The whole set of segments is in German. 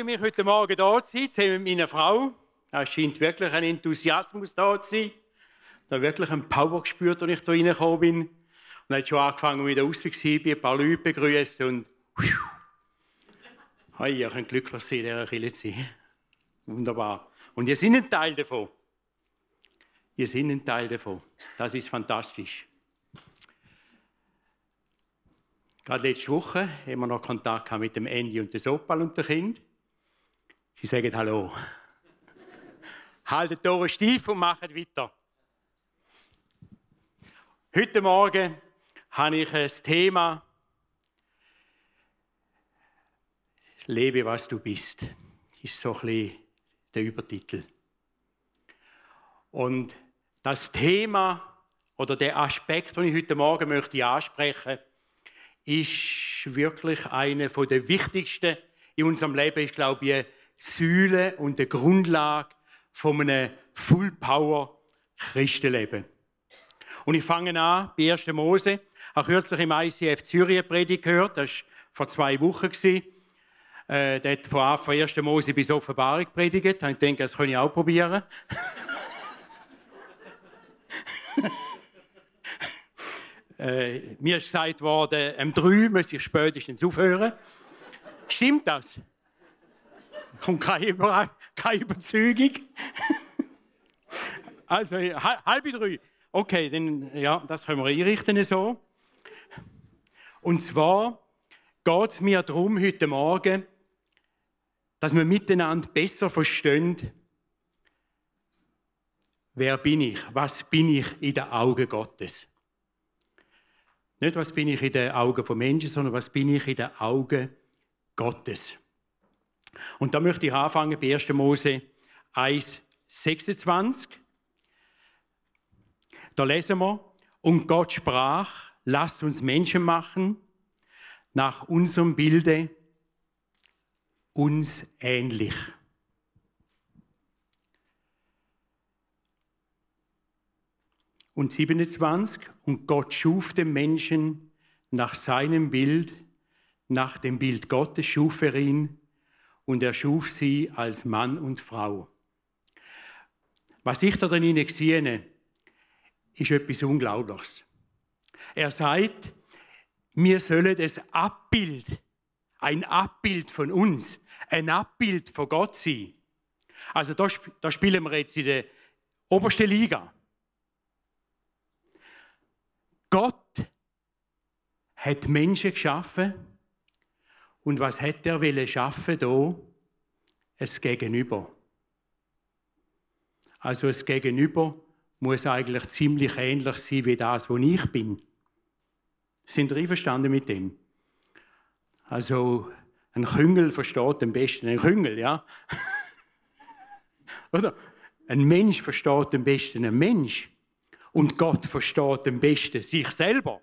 Freue mich, heute Morgen da zu sein, zusammen mit meiner Frau. Es scheint wirklich ein Enthusiasmus da zu sein. Ich habe wirklich einen Power gespürt, als ich hier reingekommen bin. Und hat schon angefangen, wieder raus war, ein paar Leute begrüßt und hey, ihr könnt glücklich sein, in dieser Kirche zu sein. Wunderbar. Und ihr seid ein Teil davon. Wir sind ein Teil davon. Das ist fantastisch. Gerade letzte Woche haben wir noch Kontakt mit dem Andy und dem Sopal und dem Kind. Sie sagen Hallo. Haltet eure Stiefel und macht weiter. Heute Morgen habe ich das Thema Lebe, was du bist. Das ist so ein bisschen der Übertitel. Und das Thema oder der Aspekt, den ich heute Morgen möchte ansprechen ist wirklich eine von der wichtigsten in unserem Leben. Ich glaube, die Säule und die Grundlage von einem Full Power Christenleben. Und ich fange an bei 1. Mose. Ich habe kürzlich im ICF eine Predigt gehört. Das war vor zwei Wochen. Äh, der hat von 1. Mose bis Offenbarung predigt. Ich denke, das kann ich auch probieren. äh, mir ist gesagt worden, um drei muss ich spätestens aufhören. Stimmt das? Und keine, keine Überzeugung. also halb drei. Okay, dann ja, das können wir einrichten so. Und zwar geht es mir darum heute Morgen, dass wir miteinander besser verstehen, wer bin ich? Was bin ich in den Augen Gottes? Nicht, was bin ich in den Augen von Menschen, sondern was bin ich in den Augen Gottes. Und da möchte ich anfangen bei 1. Mose 1, 26. Da lesen wir, und Gott sprach, lasst uns Menschen machen, nach unserem Bilde, uns ähnlich. und 27. Und Gott schuf den Menschen nach seinem Bild, nach dem Bild Gottes schuf er ihn und er schuf sie als Mann und Frau. Was ich da drin sehe, ist etwas Unglaubliches. Er sagt, wir sollen das Abbild, ein Abbild von uns, ein Abbild von Gott sein. Also da, da spielen wir jetzt in der obersten Liga. Gott hat Menschen geschaffen und was hat er will schaffen da? Es Gegenüber. Also es Gegenüber muss eigentlich ziemlich ähnlich sein wie das, wo ich bin. Sind ihr einverstanden mit dem? Also ein Küngel versteht am besten ein Küngel, ja? Oder? Ein Mensch versteht am besten ein Mensch. Und Gott versteht am besten sich selber.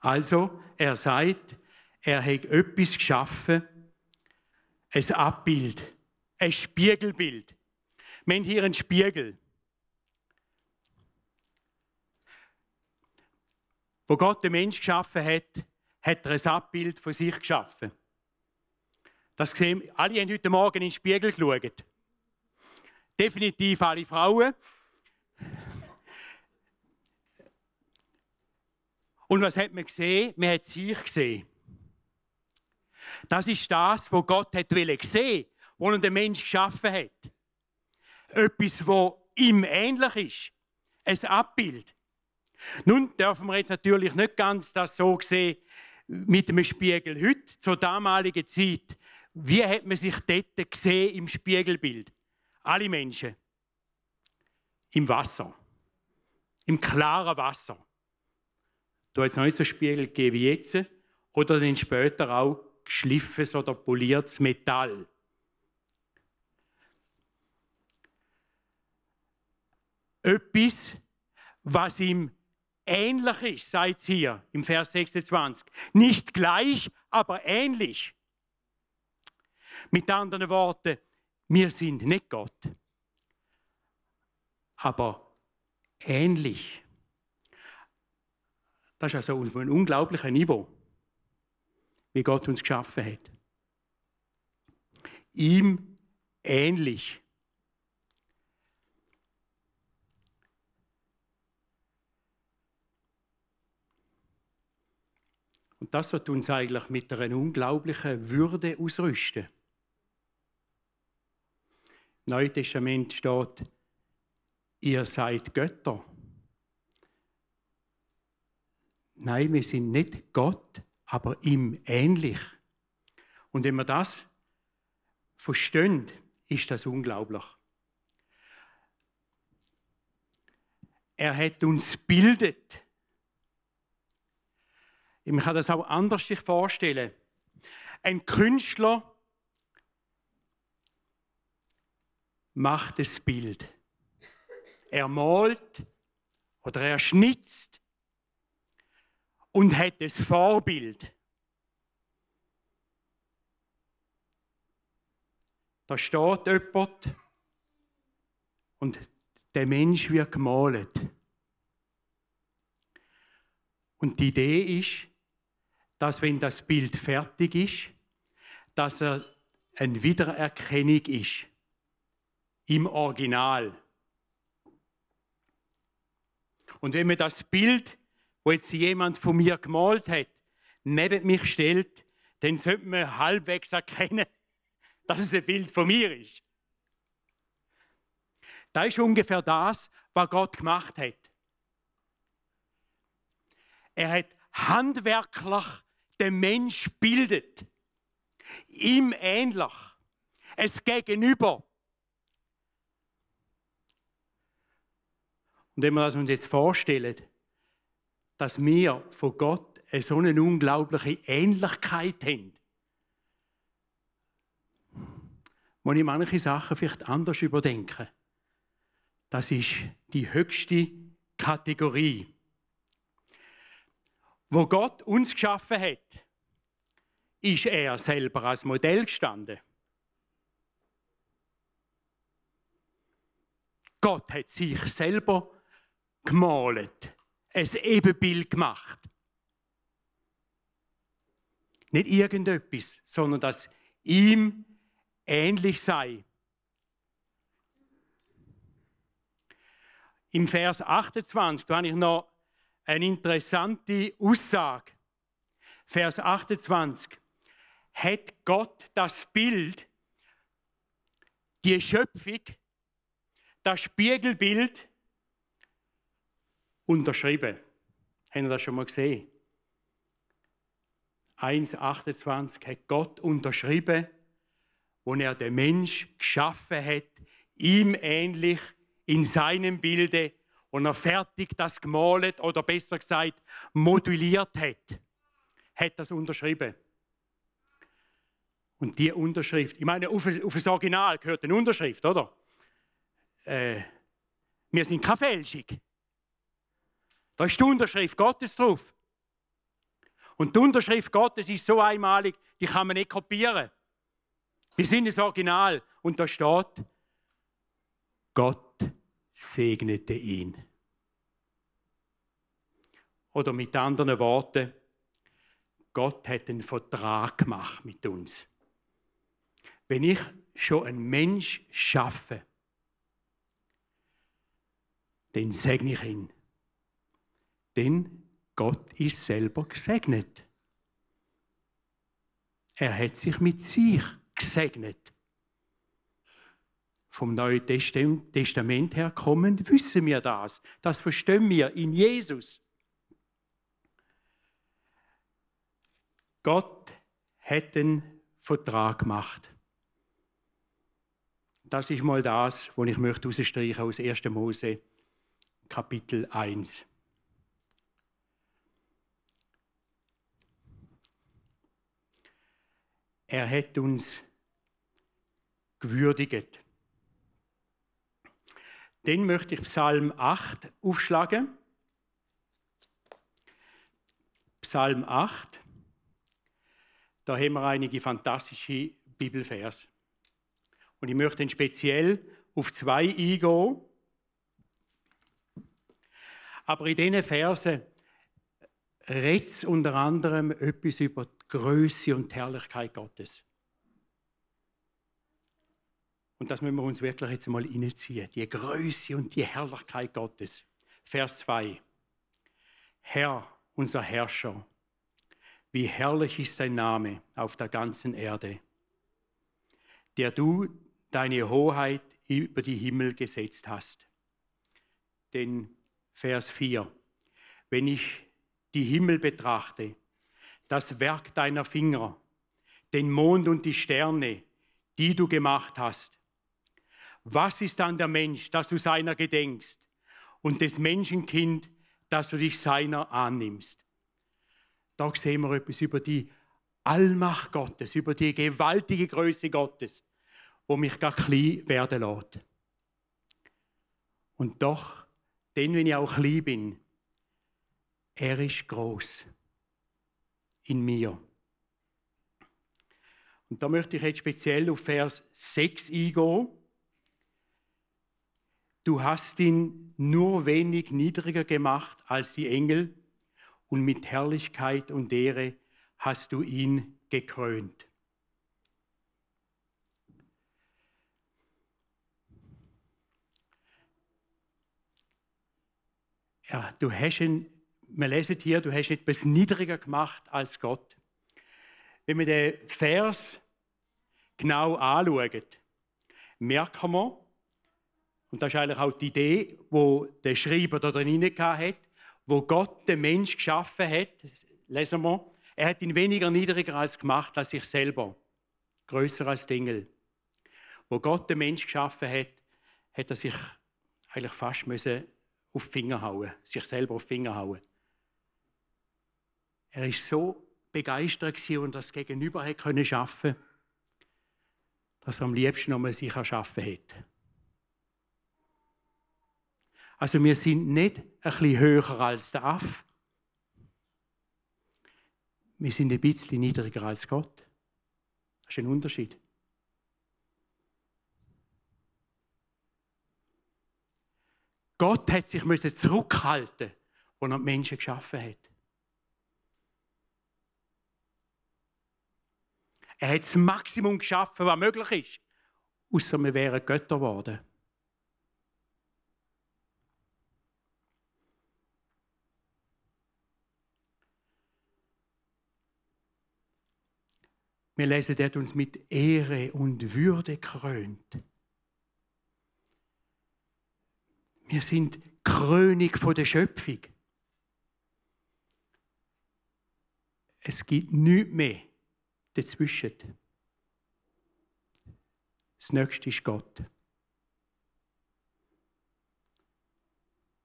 Also, er sagt, er hat etwas geschaffen, ein Abbild, ein Spiegelbild. Wir haben hier einen Spiegel. Wo Gott den Mensch geschaffen hat, hat er ein Abbild von sich geschaffen. Das sehen, alle haben heute Morgen in den Spiegel geschaut. Definitiv alle Frauen. Und was hat man gesehen? Man hat sich gesehen. Das ist das, was Gott hat sehen wo er den Mensch geschaffen hat. Etwas, wo ihm ähnlich ist. Ein Abbild. Nun dürfen wir jetzt natürlich nicht ganz das so sehen mit dem Spiegel heute, zur damaligen Zeit. Wie hat man sich dort gesehen im Spiegelbild? Alle Menschen. Im Wasser. Im klaren Wasser. Du hast noch nicht so Spiegel gegeben wie jetzt. Oder dann später auch geschliffenes oder poliertes Metall. Etwas, was ihm ähnlich ist, es hier im Vers 26. Nicht gleich, aber ähnlich. Mit anderen Worten, wir sind nicht Gott, aber ähnlich. Das ist also auf einem unglaublichen Niveau, wie Gott uns geschaffen hat. Ihm ähnlich. Und das wird uns eigentlich mit einer unglaublichen Würde ausrüsten. Im Neuen Testament steht, ihr seid Götter. Nein, wir sind nicht Gott, aber ihm ähnlich. Und wenn wir das verstehen, ist das unglaublich. Er hat uns bildet. Ich kann das auch anders sich vorstellen. Ein Künstler macht das Bild. Er malt oder er schnitzt und hat das Vorbild. Da steht jemand und der Mensch wird gemalt. Und die Idee ist, dass wenn das Bild fertig ist, dass er eine Wiedererkennung ist im Original. Und wenn man das Bild, wo jetzt jemand von mir gemalt hat, neben mich stellt, dann sollte man halbwegs erkennen, dass es ein Bild von mir ist. Das ist ungefähr das, was Gott gemacht hat. Er hat handwerklich den Mensch bildet. Ihm ähnlich. Es Gegenüber. Und wenn wir uns jetzt vorstellen, dass wir von Gott eine so eine unglaubliche Ähnlichkeit haben, muss ich manche Sachen vielleicht anders überdenken. Das ist die höchste Kategorie. Wo Gott uns geschaffen hat, ist er selber als Modell gestanden. Gott hat sich selber gemalt, ein Ebenbild gemacht. Nicht irgendetwas, sondern dass ihm ähnlich sei. Im Vers 28, da habe ich noch eine interessante Aussage. Vers 28. Hat Gott das Bild, die Schöpfung, das Spiegelbild unterschrieben. Haben Sie das schon mal gesehen? 1,28 hat Gott unterschrieben, wo er den Mensch geschaffen hat, ihm ähnlich, in seinem Bilde, und er fertig das gemalt oder besser gesagt moduliert hat, hat das unterschrieben. Und die Unterschrift, ich meine, auf, auf das Original gehört eine Unterschrift, oder? Äh, wir sind keine Fälschung. Da ist die Unterschrift Gottes drauf. Und die Unterschrift Gottes ist so einmalig, die kann man nicht kopieren. Wir sind das Original und da steht, Gott segnete ihn. Oder mit anderen Worten, Gott hat einen Vertrag gemacht mit uns. Wenn ich schon einen Mensch schaffe, dann segne ich ihn. Denn Gott ist selber gesegnet. Er hat sich mit sich gesegnet. vom Neuen Testament her kommen, wissen wir das. Das verstehen wir in Jesus. Gott hat einen Vertrag gemacht. Das ist mal das, was ich möchte aus 1. Mose, Kapitel 1. Er hat uns gewürdigt. Den möchte ich Psalm 8 aufschlagen. Psalm 8. Da haben wir einige fantastische Bibelvers. Und ich möchte speziell auf zwei eingehen. Aber in diesen Versen redet unter anderem etwas über die Größe und die Herrlichkeit Gottes. Und das müssen wir uns wirklich jetzt mal reinziehen. Die Größe und die Herrlichkeit Gottes. Vers 2. Herr, unser Herrscher, wie herrlich ist dein Name auf der ganzen Erde, der du deine Hoheit über die Himmel gesetzt hast. Denn Vers 4. Wenn ich die Himmel betrachte, das Werk deiner Finger, den Mond und die Sterne, die du gemacht hast, was ist dann der Mensch, dass du seiner gedenkst und des Menschenkind, dass du dich seiner annimmst? Da sehen wir etwas über die Allmacht Gottes, über die gewaltige Größe Gottes, wo mich gar klein werden lässt. Und doch, denn wenn ich auch klein bin, er ist groß in mir. Und da möchte ich jetzt speziell auf Vers 6 eingehen. Du hast ihn nur wenig niedriger gemacht als die Engel und mit Herrlichkeit und Ehre hast du ihn gekrönt. Ja, du hast ihn, wir lesen hier, du hast etwas niedriger gemacht als Gott. Wenn wir den Vers genau anschauen, merken wir, und das ist eigentlich auch die Idee, wo der Schreiber da drin hat, wo Gott den Mensch geschaffen hat, lesen wir, er hat ihn weniger niedriger als gemacht als sich selber, größer als die Engel. Wo Gott den Mensch geschaffen hat, hat er sich eigentlich fast müssen auf die Finger hauen, sich selber auf die Finger hauen. Er ist so begeistert und das Gegenüber hat können schaffen, dass er am liebsten nochmal sich erschaffen hat. Also wir sind nicht ein bisschen höher als der Aff. Wir sind ein bisschen niedriger als Gott. Das ist ein Unterschied. Gott hat sich zurückhalten, als er die Menschen geschaffen hat. Er hat das Maximum geschaffen, was möglich ist. Außer wir wären Götter geworden. Wir lesen, er hat uns mit Ehre und Würde krönt. Wir sind Krönig von der Schöpfung. Es gibt nichts mehr dazwischen. Das nächste ist Gott.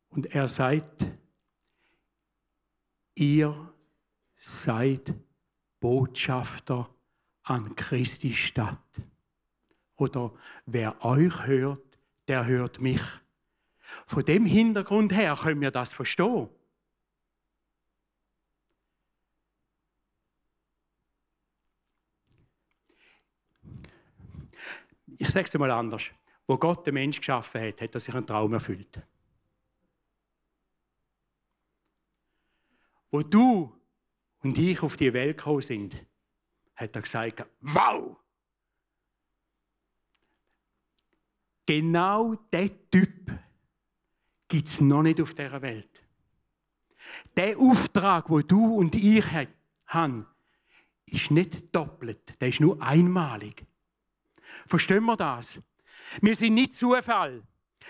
Und er sagt, ihr seid Botschafter an Christi Stadt. Oder wer euch hört, der hört mich. Von dem Hintergrund her können wir das verstehen. Ich sage es mal anders. Wo Gott den Mensch geschaffen hat, hat er sich einen Traum erfüllt. Wo du und ich auf die Welt gekommen sind, hat er gesagt, wow! Genau der Typ gibt es noch nicht auf dieser Welt. Der Auftrag, wo du und ich haben, ist nicht doppelt, der ist nur einmalig. Verstehen wir das? Wir sind nicht Zufall.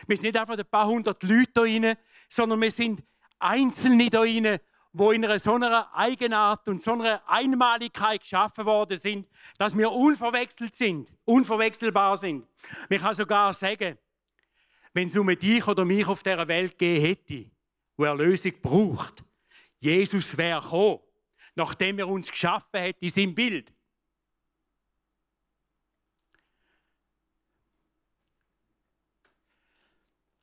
Wir sind nicht einfach ein paar hundert Leute da rein, sondern wir sind Einzelne da rein, wo in einer so einer Eigenart und so einer Einmaligkeit geschaffen worden sind, dass wir unverwechselt sind, unverwechselbar sind. Ich kann sogar sagen, wenn es um dich oder mich auf dieser Welt gegeben hätte, wo Erlösung braucht, Jesus wäre gekommen, nachdem er uns geschaffen hat in seinem Bild.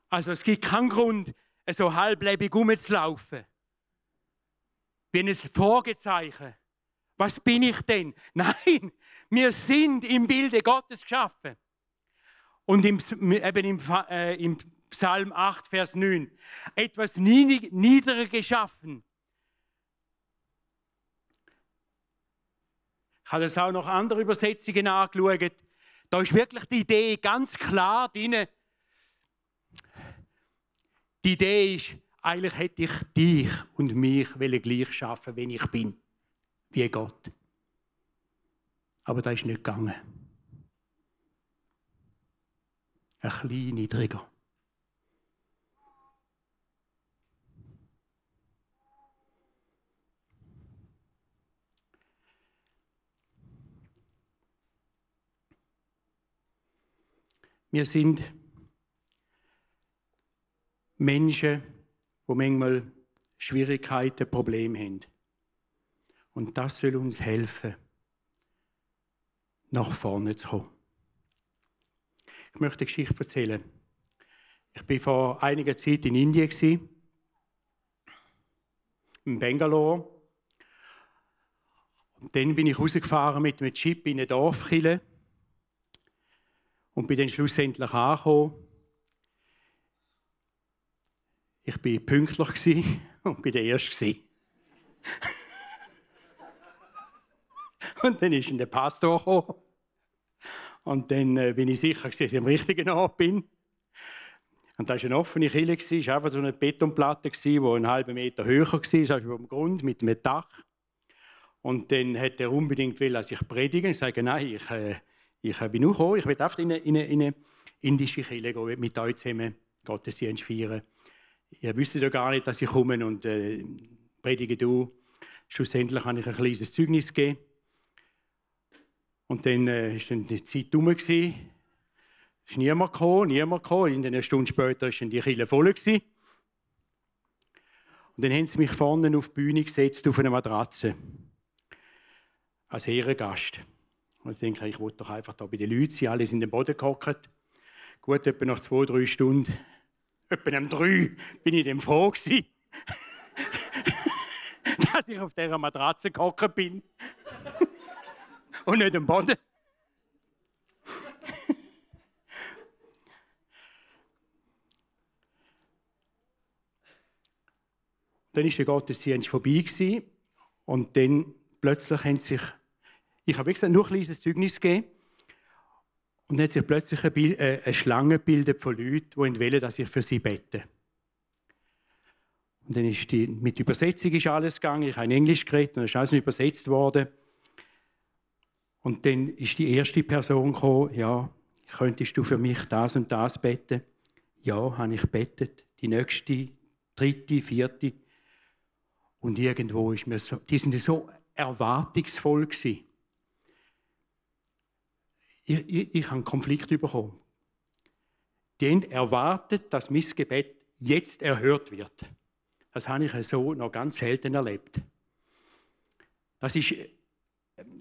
Also es gibt keinen Grund, so halblebig rumzulaufen. Wie ein Fragezeichen. Was bin ich denn? Nein, wir sind im Bilde Gottes geschaffen. Und im, eben im, äh, im Psalm 8, Vers 9, etwas niedriger geschaffen. Ich habe das auch noch andere Übersetzungen angeschaut. Da ist wirklich die Idee ganz klar drin. Die Idee ist, eigentlich hätte ich dich und mich gleich schaffen, wenn ich bin, wie Gott. Aber das ist nicht gegangen. Ein kleiner niedriger. Wir sind Menschen, die manchmal Schwierigkeiten, Probleme haben. Und das soll uns helfen, nach vorne zu kommen. Ich möchte eine Geschichte erzählen. Ich war vor einiger Zeit in Indien, in Bangalore. Und dann bin ich rausgefahren mit einem Chip in eine Dorfkille und bin dann schlussendlich angekommen ich war pünktlich und bin der Erste. und dann ist der Pastor gekommen. Und dann äh, bin ich sicher, dass ich am richtigen Ort bin. Und da war eine offene Kille, es war einfach so eine Betonplatte, die einen halben Meter höher war, also über dem Grund, mit einem Dach. Und dann hat er unbedingt will, dass ich predige. Ich sage, nein, ich, äh, ich bin nur gekommen, ich will einfach in eine, in eine, in eine indische Kille gehen, mit euch zusammen Gottesdienst feiern ihr wisst ja gar nicht, dass ich komme und äh, predige du. Schlussendlich habe ich ein kleines Zeugnis gegeben. Und dann äh, ist dann die Zeit rum. Es ist niemand gekommen, niemand gekommen. In einer Stunde später war die Kille voll. Gewesen. Und dann haben sie mich vorne auf die Bühne gesetzt, auf eine Matratze. Als Ehrengast. Und ich denke, ich wollte doch einfach da bei den Leuten sein. Alle sind in den Boden gehockt. Gut, etwa nach zwei, drei Stunden etwa um drei. Bin ich dem froh gewesen, dass ich auf dieser Matratze gehockt bin. Und nicht am Boden. dann ist der Gottesdienst vorbei gewesen, und dann plötzlich haben sich, ich habe gesagt, nur ein kleines Zeugnis gegeben, und dann hat sich plötzlich eine, Bild, äh, eine Schlange gebildet von Leuten, die wollen, dass ich für sie bete. Und dann ist die, mit Übersetzung ist alles gegangen. Ich habe in Englisch geredet und dann ist alles übersetzt worden. Und dann ist die erste Person gekommen, ja, könntest du für mich das und das beten? Ja, habe ich betet. Die nächste, dritte, vierte. Und irgendwo ist mir so, die sind so erwartungsvoll gewesen ich, ich, ich habe einen Konflikt bekommen. Die haben erwartet, dass mein Gebet jetzt erhört wird. Das habe ich so noch ganz selten erlebt. Das ist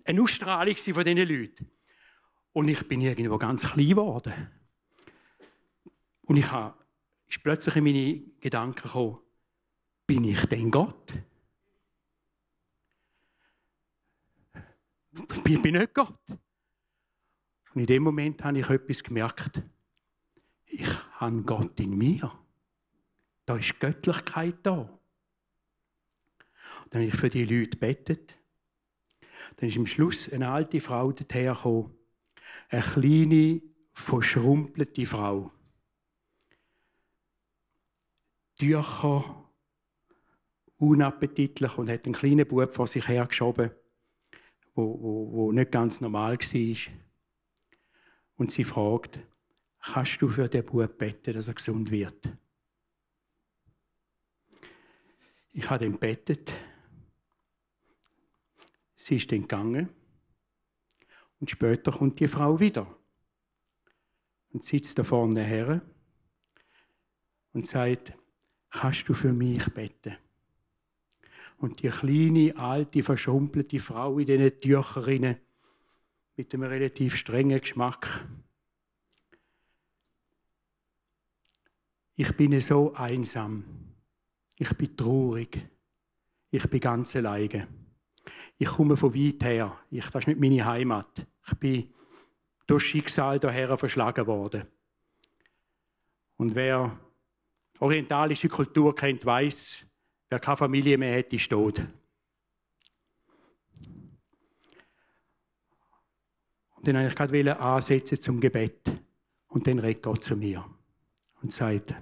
eine Ausstrahlung von diesen Leuten. Und ich bin irgendwo ganz klein geworden. Und ich habe, ist plötzlich in meine Gedanken gekommen, bin ich denn Gott? Ich bin nicht Gott. Und in dem Moment habe ich etwas gemerkt. Ich habe Gott in mir. Da ist Göttlichkeit da. dann habe ich für die Leute betet. Dann ist am Schluss eine alte Frau dahergekommen. Eine kleine, verschrumpelte Frau. Tücher, unappetitlich und hat einen kleinen Bub vor sich hergeschoben, wo nicht ganz normal war. Und sie fragt, kannst du für den Bub beten, dass er gesund wird? Ich habe ihn bettet. Sie ist dann gegangen. Und später kommt die Frau wieder und sitzt da vorne her und sagt, kannst du für mich beten? Und die kleine, alte, verschrumpelte Frau in diesen Tücherinnen mit einem relativ strengen Geschmack. Ich bin so einsam. Ich bin traurig. Ich bin ganz alleine. Ich komme von weit her. Ich, das ist nicht meine Heimat. Ich bin durch Schicksal daher verschlagen worden. Und wer orientalische Kultur kennt, weiß, wer keine Familie mehr hat, ist tot. Dann wollte ich gerade ansetzen zum Gebet. Und dann redet Gott zu mir und sagt,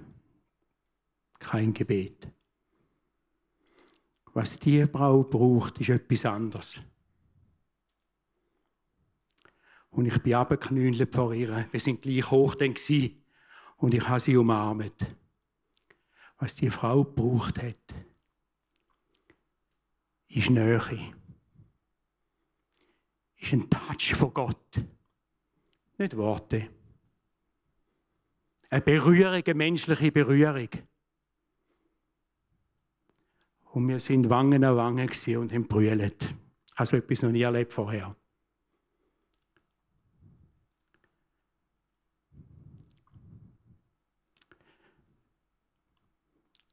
kein Gebet. Was die Frau braucht, ist etwas anderes. Und ich bin abgeknüllt vor ihr. Wir sind gleich hoch dann. Und ich habe sie umarmt. Was die Frau gebraucht hat, ist Nähe. Ist ein Touch von Gott. Nicht Worte. Eine Berührung, eine menschliche Berührung. Und wir sind Wangen an Wangen und haben brüllt. Ich habe so etwas noch nie erlebt vorher.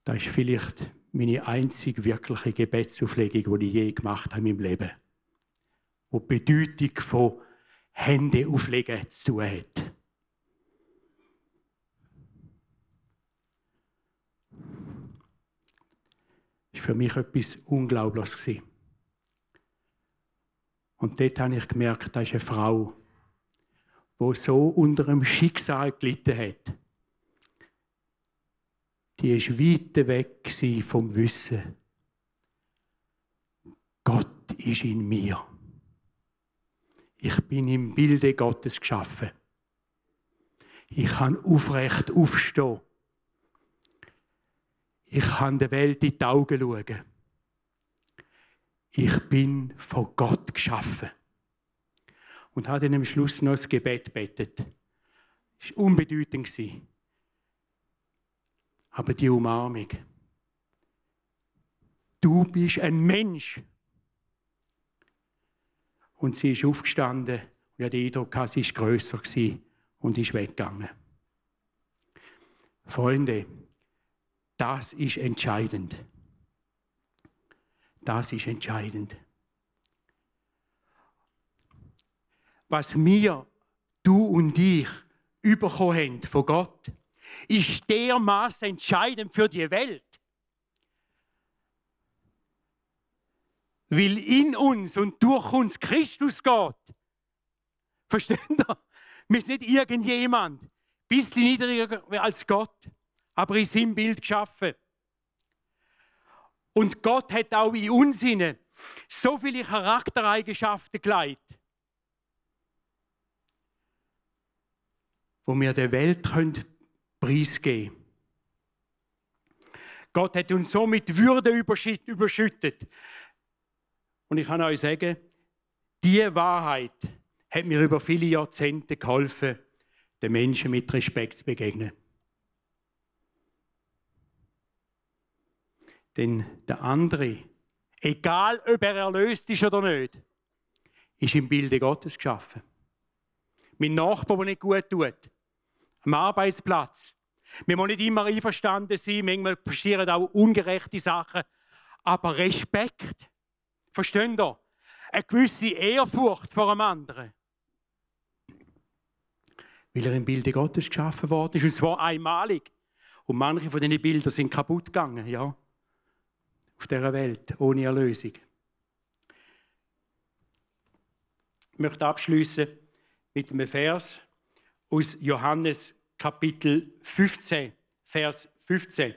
Das ist vielleicht meine einzige wirkliche Gebetsauflegung, die ich je gemacht habe in meinem Leben. Wo die Bedeutung von Hände auflegen zu tun hat. Das war für mich etwas Unglaubliches. Und dort habe ich gemerkt, da ist eine Frau, die so unter einem Schicksal gelitten hat die ist weit weg vom Wissen. Gott ist in mir. Ich bin im Bilde Gottes geschaffen. Ich kann aufrecht aufstehen. Ich kann der Welt in die Augen schauen. Ich bin von Gott geschaffen. Und hat dann am Schluss noch das Gebet betet. Das war unbedeutend aber die Umarmung. Du bist ein Mensch. Und sie ist aufgestanden und hat den Eindruck, sie ist grösser und ist weggegangen. Freunde, das ist entscheidend. Das ist entscheidend. Was wir, du und ich, bekommen haben von Gott, ist dermaßen entscheidend für die Welt. Weil in uns und durch uns Christus geht. Versteht ihr? Wir sind nicht irgendjemand, bisschen niedriger als Gott, aber in seinem Bild geschaffen. Und Gott hat auch in uns so viele Charaktereigenschaften geleitet, wo wir der Welt können preisgeben. Gott hat uns so mit Würde überschüttet. Und ich kann euch sagen, diese Wahrheit hat mir über viele Jahrzehnte geholfen, den Menschen mit Respekt zu begegnen. Denn der andere, egal ob er erlöst ist oder nicht, ist im Bilde Gottes geschaffen. Mein Nachbar, der nicht gut tut, am Arbeitsplatz. Wir müssen nicht immer einverstanden sein, manchmal passieren auch ungerechte Sachen. Aber Respekt, versteht ihr? Eine gewisse Ehrfurcht vor einem anderen. Weil er im Bilde Gottes geschaffen worden ist, und zwar einmalig. Und manche von diesen Bildern sind kaputt gegangen, ja. Auf dieser Welt, ohne Erlösung. Ich möchte abschließen mit einem Vers, aus Johannes Kapitel 15, Vers 15.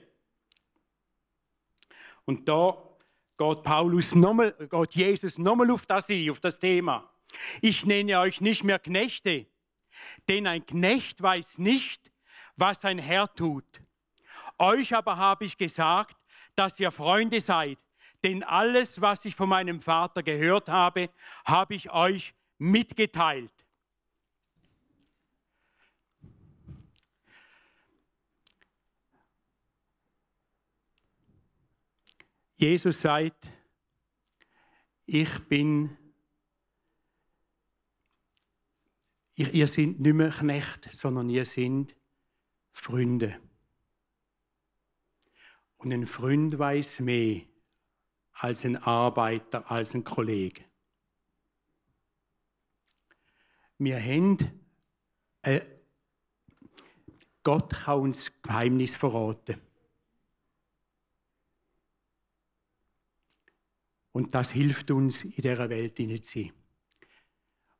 Und da geht Paulus nochmal, geht Jesus nochmal auf das ein, auf das Thema. Ich nenne euch nicht mehr Knechte, Denn ein Knecht weiß nicht, was sein Herr tut. Euch aber habe ich gesagt, dass ihr Freunde seid, denn alles, was ich von meinem Vater gehört habe, habe ich euch mitgeteilt. Jesus sagt, ich bin, ihr, seid nicht mehr Knecht, sondern ihr seid Freunde. Und ein Freund weiß mehr als ein Arbeiter, als ein Kollege. Wir haben, äh, Gott kann uns Geheimnis verraten. Und das hilft uns, in dieser Welt zu sein.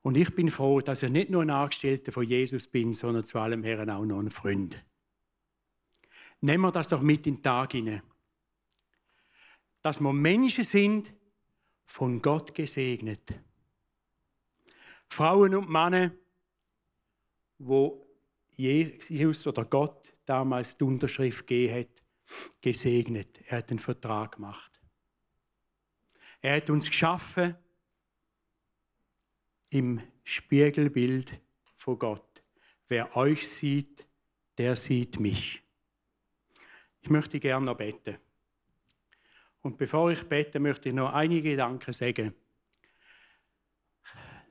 Und ich bin froh, dass ich nicht nur ein Angestellter von Jesus bin, sondern zu allem Herren auch noch ein Freund. Nehmen wir das doch mit in den Tag hinein. Dass wir Menschen sind, von Gott gesegnet. Frauen und Männer, wo Jesus oder Gott damals die Unterschrift gegeben hat, gesegnet. Er hat einen Vertrag gemacht. Er hat uns geschaffen im Spiegelbild von Gott. Wer euch sieht, der sieht mich. Ich möchte gerne noch beten. Und bevor ich bete, möchte ich noch einige Gedanken sagen.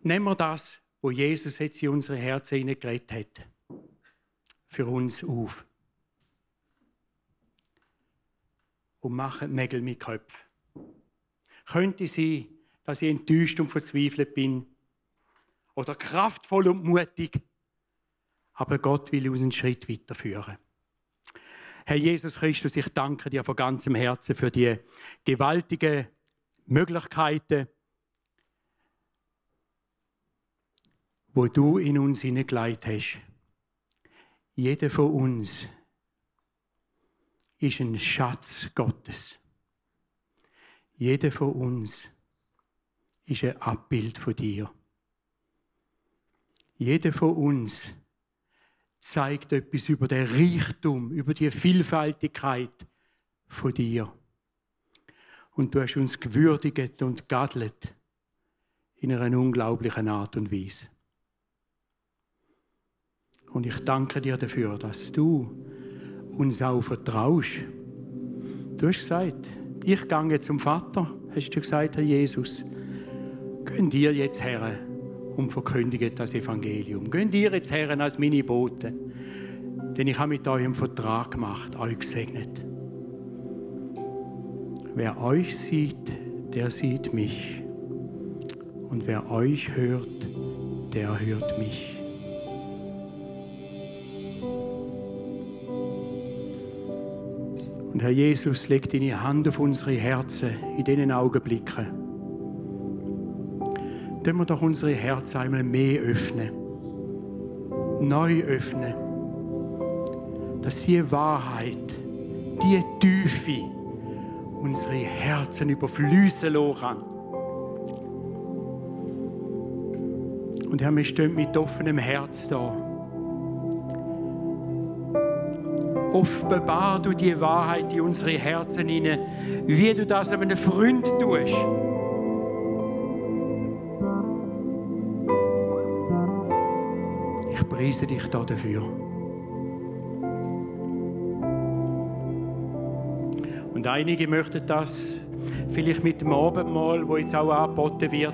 Nehmen wir das, wo Jesus jetzt in unsere Herzen hineingeredet hat, für uns auf. Und machen Nägel mit Köpfen. Könnte sein, dass ich enttäuscht und verzweifelt bin oder kraftvoll und mutig, aber Gott will uns einen Schritt weiterführen. Herr Jesus Christus, ich danke dir von ganzem Herzen für die gewaltigen Möglichkeiten, wo du in uns hineingelegt hast. Jeder von uns ist ein Schatz Gottes. Jeder von uns ist ein Abbild von dir. Jeder von uns zeigt etwas über den Reichtum, über die Vielfältigkeit von dir. Und du hast uns gewürdigt und gadelt in einer unglaublichen Art und Weise. Und ich danke dir dafür, dass du uns auch vertraust. Du hast gesagt, ich gehe zum Vater, hast du gesagt, Herr Jesus. Könnt ihr jetzt her und verkündigt das Evangelium. Könnt ihr jetzt her als meine Boten. Denn ich habe mit euch einen Vertrag gemacht, euch gesegnet. Wer euch sieht, der sieht mich. Und wer euch hört, der hört mich. Herr Jesus, leg deine Hand auf unsere Herzen in diesen Augenblicken. Können wir doch unsere Herzen einmal mehr öffnen. Neu öffnen. Dass die Wahrheit, die Tiefe unsere Herzen überfließen lassen Und Herr, wir stehen mit offenem Herz da. Offenbar du die Wahrheit in unsere Herzen hinein, wie du das einem Freund tust. Ich preise dich da dafür. Und einige möchten das vielleicht mit dem Abendmahl, wo jetzt auch angeboten wird,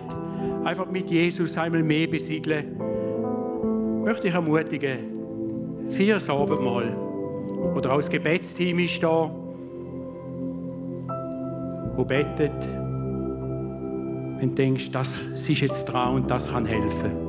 einfach mit Jesus einmal mehr besiegeln. Möchte ich ermutigen, fürs Abendmahl oder auch das Gebetsteam ist da, wo betet, wenn du denkst, das ist jetzt dran und das kann helfen.